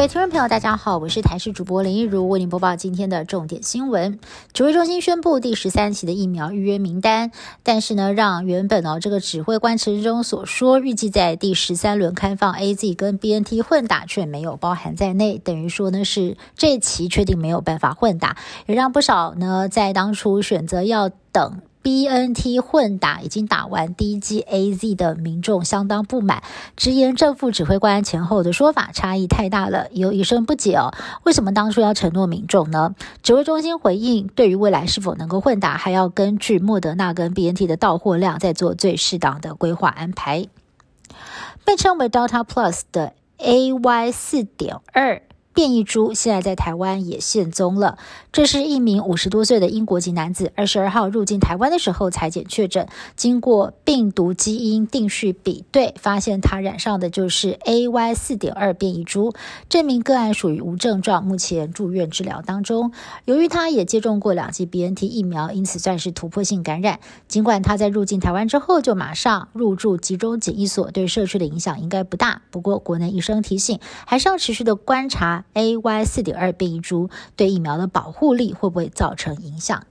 各位听众朋友，大家好，我是台视主播林一如，为您播报今天的重点新闻。指挥中心宣布第十三期的疫苗预约名单，但是呢，让原本哦这个指挥官陈中所说预计在第十三轮开放 A Z 跟 B N T 混打，却没有包含在内，等于说呢是这期确定没有办法混打，也让不少呢在当初选择要等。B N T 混打已经打完第一剂 A Z 的民众相当不满，直言正副指挥官前后的说法差异太大了，有一声不解哦，为什么当初要承诺民众呢？指挥中心回应，对于未来是否能够混打，还要根据莫德纳跟 B N T 的到货量，再做最适当的规划安排。被称为 Delta Plus 的 A Y 四点二。变异株现在在台湾也现踪了。这是一名五十多岁的英国籍男子，二十二号入境台湾的时候裁检确诊，经过病毒基因定序比对，发现他染上的就是 AY 四点二变异株。这名个案属于无症状，目前住院治疗当中。由于他也接种过两剂 BNT 疫苗，因此算是突破性感染。尽管他在入境台湾之后就马上入住集中检疫所，对社区的影响应该不大。不过国内医生提醒，还是要持续的观察。A Y 四点二变异株对疫苗的保护力会不会造成影响？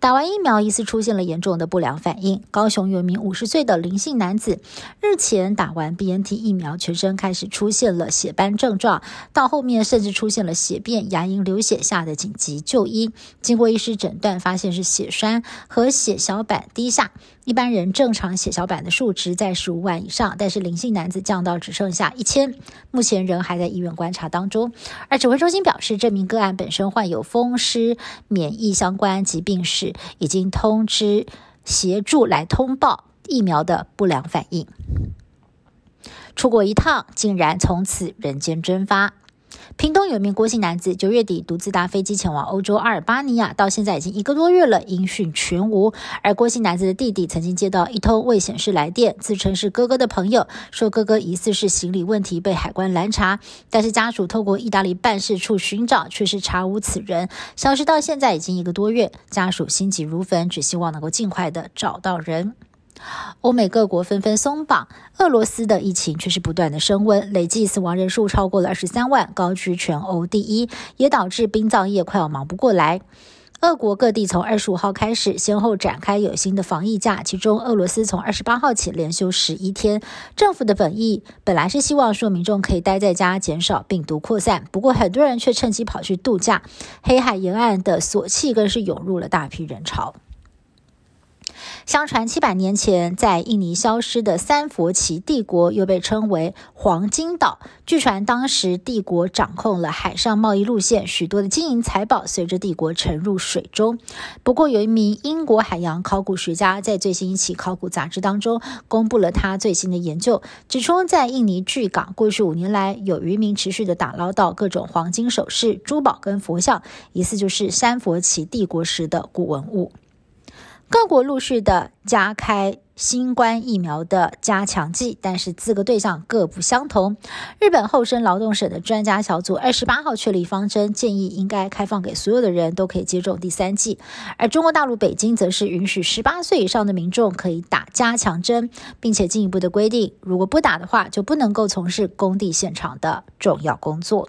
打完疫苗疑似出现了严重的不良反应。高雄有一名五十岁的林姓男子，日前打完 B N T 疫苗，全身开始出现了血斑症状，到后面甚至出现了血便、牙龈流血，下的紧急就医。经过医师诊断，发现是血栓和血小板低下。一般人正常血小板的数值在十五万以上，但是林姓男子降到只剩下一千，目前人还在医院观察当中。而指挥中心表示，这名个案本身患有风湿免疫相关疾病是，已经通知协助来通报疫苗的不良反应。出国一趟，竟然从此人间蒸发。屏东有一名郭姓男子，九月底独自搭飞机前往欧洲阿尔巴尼亚，到现在已经一个多月了，音讯全无。而郭姓男子的弟弟曾经接到一通未显示来电，自称是哥哥的朋友，说哥哥疑似是行李问题被海关拦查，但是家属透过意大利办事处寻找，却是查无此人，消失到现在已经一个多月，家属心急如焚，只希望能够尽快的找到人。欧美各国纷纷松绑，俄罗斯的疫情却是不断的升温，累计死亡人数超过了二十三万，高居全欧第一，也导致殡葬业快要忙不过来。俄国各地从二十五号开始，先后展开有新的防疫假，其中俄罗斯从二十八号起连休十一天。政府的本意本来是希望说民众可以待在家，减少病毒扩散，不过很多人却趁机跑去度假，黑海沿岸的索契更是涌入了大批人潮。相传七百年前在印尼消失的三佛齐帝国，又被称为黄金岛。据传当时帝国掌控了海上贸易路线，许多的金银财宝随着帝国沉入水中。不过，有一名英国海洋考古学家在最新一期考古杂志当中公布了他最新的研究，指出在印尼巨港过去五年来，有渔民持续的打捞到各种黄金首饰、珠宝跟佛像，疑似就是三佛齐帝国时的古文物。各国陆续的加开新冠疫苗的加强剂，但是资格对象各不相同。日本厚生劳动省的专家小组二十八号确立方针，建议应该开放给所有的人都可以接种第三剂。而中国大陆北京则是允许十八岁以上的民众可以打加强针，并且进一步的规定，如果不打的话，就不能够从事工地现场的重要工作。